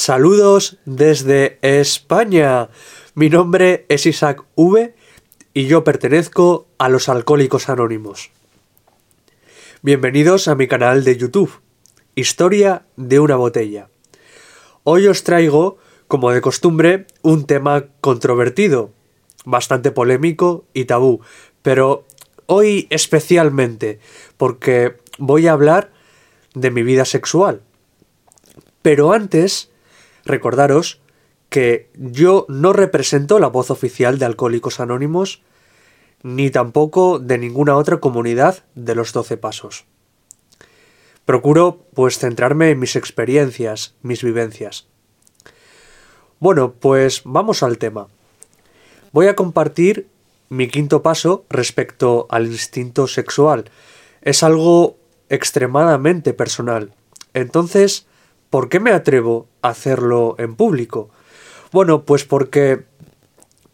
Saludos desde España. Mi nombre es Isaac V y yo pertenezco a los Alcohólicos Anónimos. Bienvenidos a mi canal de YouTube, Historia de una botella. Hoy os traigo, como de costumbre, un tema controvertido, bastante polémico y tabú, pero hoy especialmente porque voy a hablar de mi vida sexual. Pero antes Recordaros que yo no represento la voz oficial de Alcohólicos Anónimos, ni tampoco de ninguna otra comunidad de los Doce Pasos. Procuro, pues, centrarme en mis experiencias, mis vivencias. Bueno, pues vamos al tema. Voy a compartir mi quinto paso respecto al instinto sexual. Es algo extremadamente personal. Entonces, ¿Por qué me atrevo hacerlo en público? Bueno, pues porque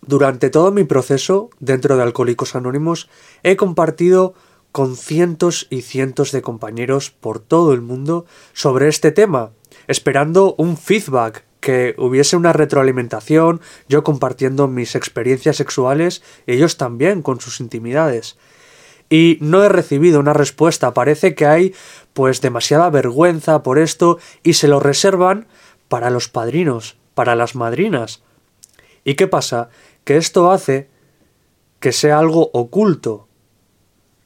durante todo mi proceso dentro de Alcohólicos Anónimos he compartido con cientos y cientos de compañeros por todo el mundo sobre este tema, esperando un feedback, que hubiese una retroalimentación, yo compartiendo mis experiencias sexuales, ellos también con sus intimidades y no he recibido una respuesta. Parece que hay pues demasiada vergüenza por esto y se lo reservan para los padrinos, para las madrinas. ¿Y qué pasa? Que esto hace que sea algo oculto.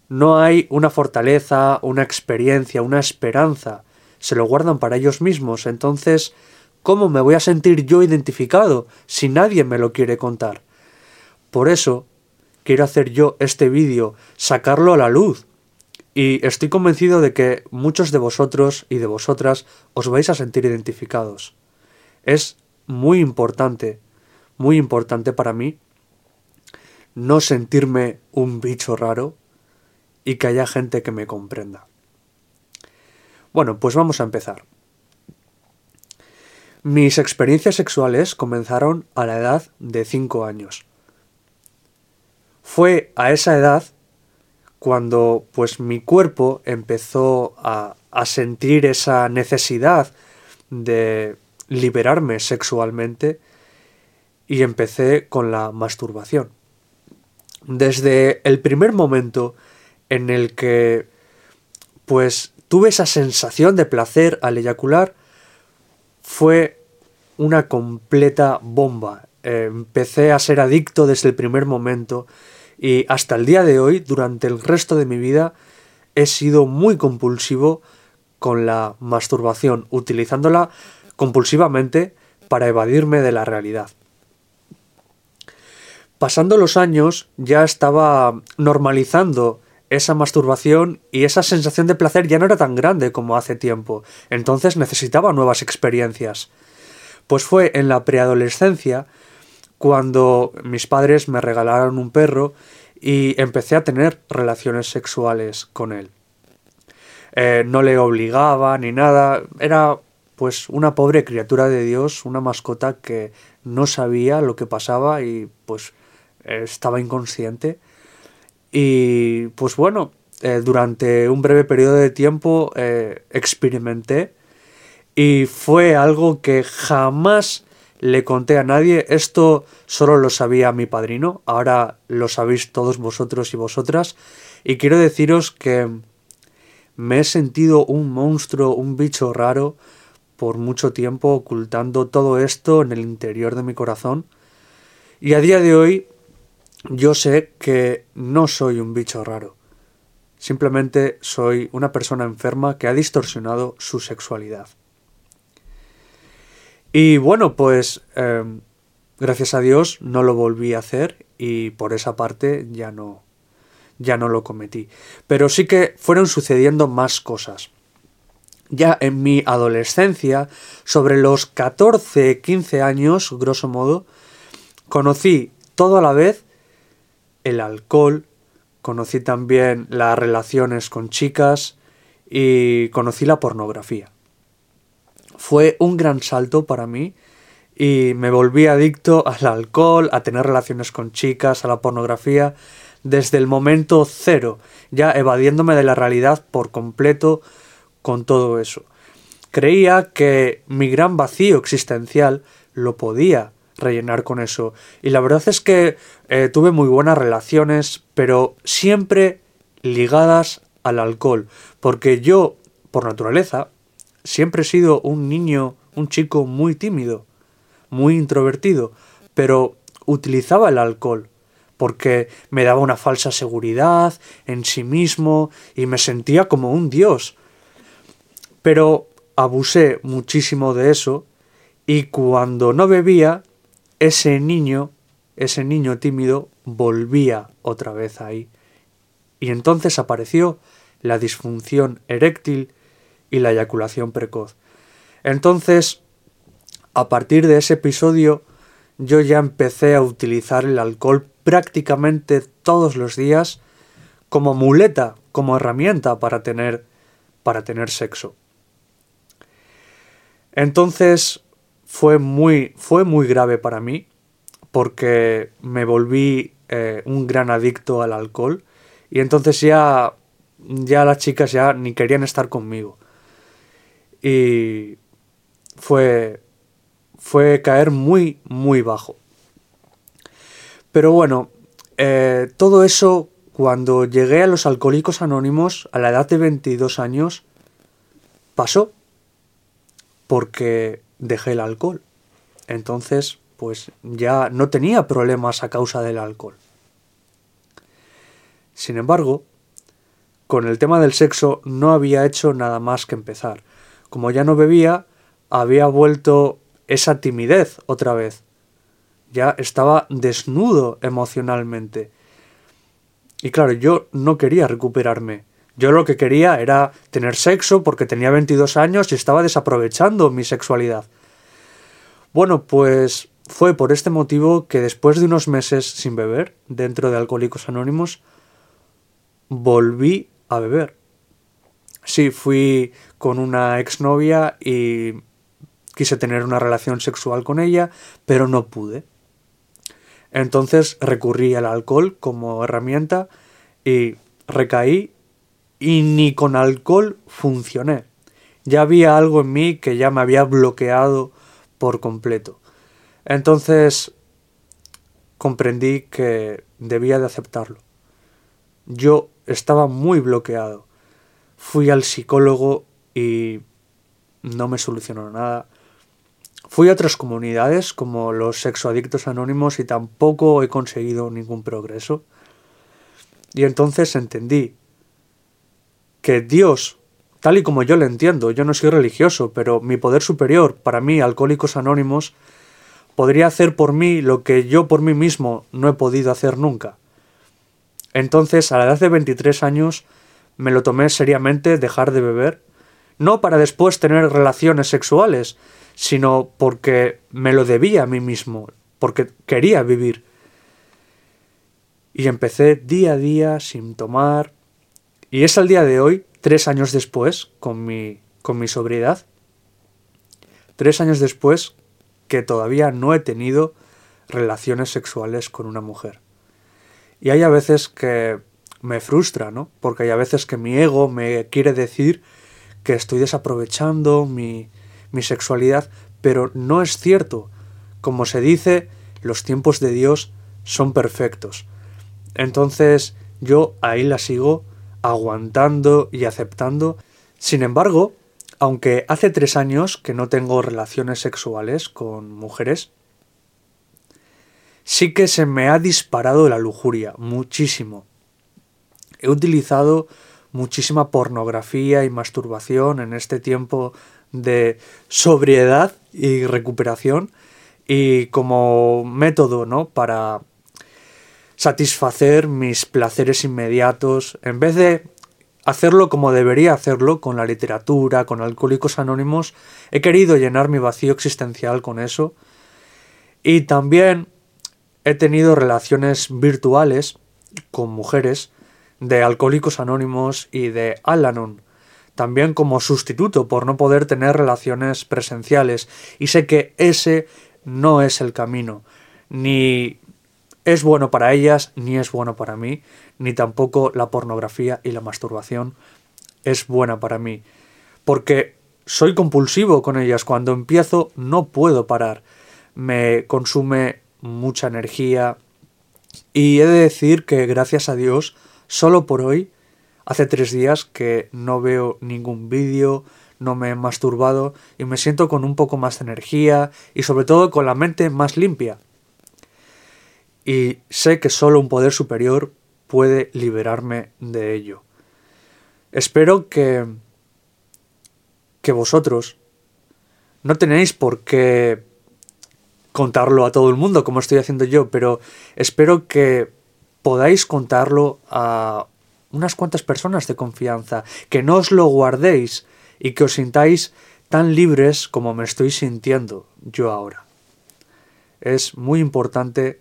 No hay una fortaleza, una experiencia, una esperanza. Se lo guardan para ellos mismos. Entonces, ¿cómo me voy a sentir yo identificado si nadie me lo quiere contar? Por eso, quiero hacer yo este vídeo, sacarlo a la luz. Y estoy convencido de que muchos de vosotros y de vosotras os vais a sentir identificados. Es muy importante, muy importante para mí no sentirme un bicho raro y que haya gente que me comprenda. Bueno, pues vamos a empezar. Mis experiencias sexuales comenzaron a la edad de 5 años. Fue a esa edad cuando pues mi cuerpo empezó a, a sentir esa necesidad de liberarme sexualmente y empecé con la masturbación. Desde el primer momento en el que pues tuve esa sensación de placer al eyacular fue una completa bomba. empecé a ser adicto desde el primer momento y hasta el día de hoy, durante el resto de mi vida, he sido muy compulsivo con la masturbación, utilizándola compulsivamente para evadirme de la realidad. Pasando los años ya estaba normalizando esa masturbación y esa sensación de placer ya no era tan grande como hace tiempo, entonces necesitaba nuevas experiencias. Pues fue en la preadolescencia cuando mis padres me regalaron un perro y empecé a tener relaciones sexuales con él. Eh, no le obligaba ni nada, era pues una pobre criatura de Dios, una mascota que no sabía lo que pasaba y pues estaba inconsciente. Y pues bueno, eh, durante un breve periodo de tiempo eh, experimenté y fue algo que jamás le conté a nadie, esto solo lo sabía mi padrino, ahora lo sabéis todos vosotros y vosotras, y quiero deciros que me he sentido un monstruo, un bicho raro, por mucho tiempo ocultando todo esto en el interior de mi corazón, y a día de hoy yo sé que no soy un bicho raro, simplemente soy una persona enferma que ha distorsionado su sexualidad. Y bueno, pues em, gracias a Dios no lo volví a hacer y por esa parte ya no, ya no lo cometí. Pero sí que fueron sucediendo más cosas. Ya en mi adolescencia, sobre los 14, 15 años, grosso modo, conocí todo a la vez el alcohol, conocí también las relaciones con chicas y conocí la pornografía fue un gran salto para mí y me volví adicto al alcohol, a tener relaciones con chicas, a la pornografía, desde el momento cero, ya evadiéndome de la realidad por completo con todo eso. creía que mi gran vacío existencial lo podía rellenar con eso. Y la verdad es que eh, tuve muy buenas relaciones, pero siempre ligadas al alcohol. Porque yo, por naturaleza, siempre he sido un niño, un chico muy tímido, muy introvertido, pero utilizaba el alcohol porque me daba una falsa seguridad en sí mismo y me sentía como un dios. Pero abusé muchísimo de eso y cuando no bebía, ese niño, ese niño tímido, volvía otra vez ahí. Y entonces apareció la disfunción eréctil y la eyaculación precoz. Entonces, a partir de ese episodio, yo ya empecé a utilizar el alcohol prácticamente todos los días como muleta, como herramienta para tener para tener sexo. Entonces fue muy fue muy grave para mí porque me volví eh, un gran adicto al alcohol y entonces ya ya las chicas ya ni querían estar conmigo y fue fue caer muy, muy bajo. Pero bueno, eh, todo eso, cuando llegué a los alcohólicos anónimos a la edad de 22 años, pasó porque dejé el alcohol. Entonces, pues ya no tenía problemas a causa del alcohol. Sin embargo, con el tema del sexo no había hecho nada más que empezar. Como ya no bebía, había vuelto esa timidez otra vez. Ya estaba desnudo emocionalmente. Y claro, yo no quería recuperarme. Yo lo que quería era tener sexo porque tenía 22 años y estaba desaprovechando mi sexualidad. Bueno, pues fue por este motivo que después de unos meses sin beber, dentro de Alcohólicos Anónimos, volví a beber. Sí, fui con una exnovia y Quise tener una relación sexual con ella, pero no pude. Entonces recurrí al alcohol como herramienta y recaí y ni con alcohol funcioné. Ya había algo en mí que ya me había bloqueado por completo. Entonces comprendí que debía de aceptarlo. Yo estaba muy bloqueado. Fui al psicólogo y no me solucionó nada. Fui a otras comunidades como los sexoadictos anónimos y tampoco he conseguido ningún progreso. Y entonces entendí que Dios, tal y como yo lo entiendo, yo no soy religioso, pero mi poder superior, para mí, Alcohólicos Anónimos, podría hacer por mí lo que yo por mí mismo no he podido hacer nunca. Entonces, a la edad de 23 años, me lo tomé seriamente dejar de beber, no para después tener relaciones sexuales, sino porque me lo debía a mí mismo, porque quería vivir. Y empecé día a día sin tomar. Y es al día de hoy, tres años después, con mi, con mi sobriedad, tres años después que todavía no he tenido relaciones sexuales con una mujer. Y hay a veces que me frustra, ¿no? Porque hay a veces que mi ego me quiere decir que estoy desaprovechando mi, mi sexualidad, pero no es cierto. Como se dice, los tiempos de Dios son perfectos. Entonces yo ahí la sigo aguantando y aceptando. Sin embargo, aunque hace tres años que no tengo relaciones sexuales con mujeres, sí que se me ha disparado la lujuria, muchísimo. He utilizado muchísima pornografía y masturbación en este tiempo de sobriedad y recuperación y como método, ¿no? Para satisfacer mis placeres inmediatos, en vez de hacerlo como debería hacerlo con la literatura, con Alcohólicos Anónimos, he querido llenar mi vacío existencial con eso y también he tenido relaciones virtuales con mujeres de Alcohólicos Anónimos y de Alanon, también como sustituto por no poder tener relaciones presenciales. Y sé que ese no es el camino. Ni es bueno para ellas, ni es bueno para mí, ni tampoco la pornografía y la masturbación es buena para mí. Porque soy compulsivo con ellas. Cuando empiezo no puedo parar. Me consume mucha energía. Y he de decir que gracias a Dios, solo por hoy, hace tres días que no veo ningún vídeo, no me he masturbado y me siento con un poco más de energía y sobre todo con la mente más limpia. Y sé que solo un poder superior puede liberarme de ello. Espero que que vosotros no tenéis por qué contarlo a todo el mundo como estoy haciendo yo, pero espero que podáis contarlo a unas cuantas personas de confianza, que no os lo guardéis y que os sintáis tan libres como me estoy sintiendo yo ahora. Es muy importante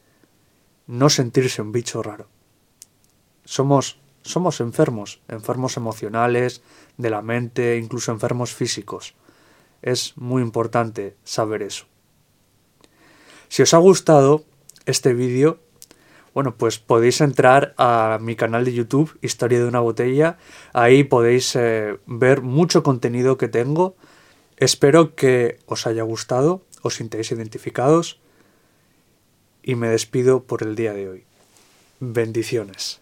no sentirse un bicho raro. Somos somos enfermos, enfermos emocionales, de la mente, incluso enfermos físicos. Es muy importante saber eso. Si os ha gustado este vídeo, bueno, pues podéis entrar a mi canal de YouTube, Historia de una botella. Ahí podéis eh, ver mucho contenido que tengo. Espero que os haya gustado, os sintáis identificados y me despido por el día de hoy. Bendiciones.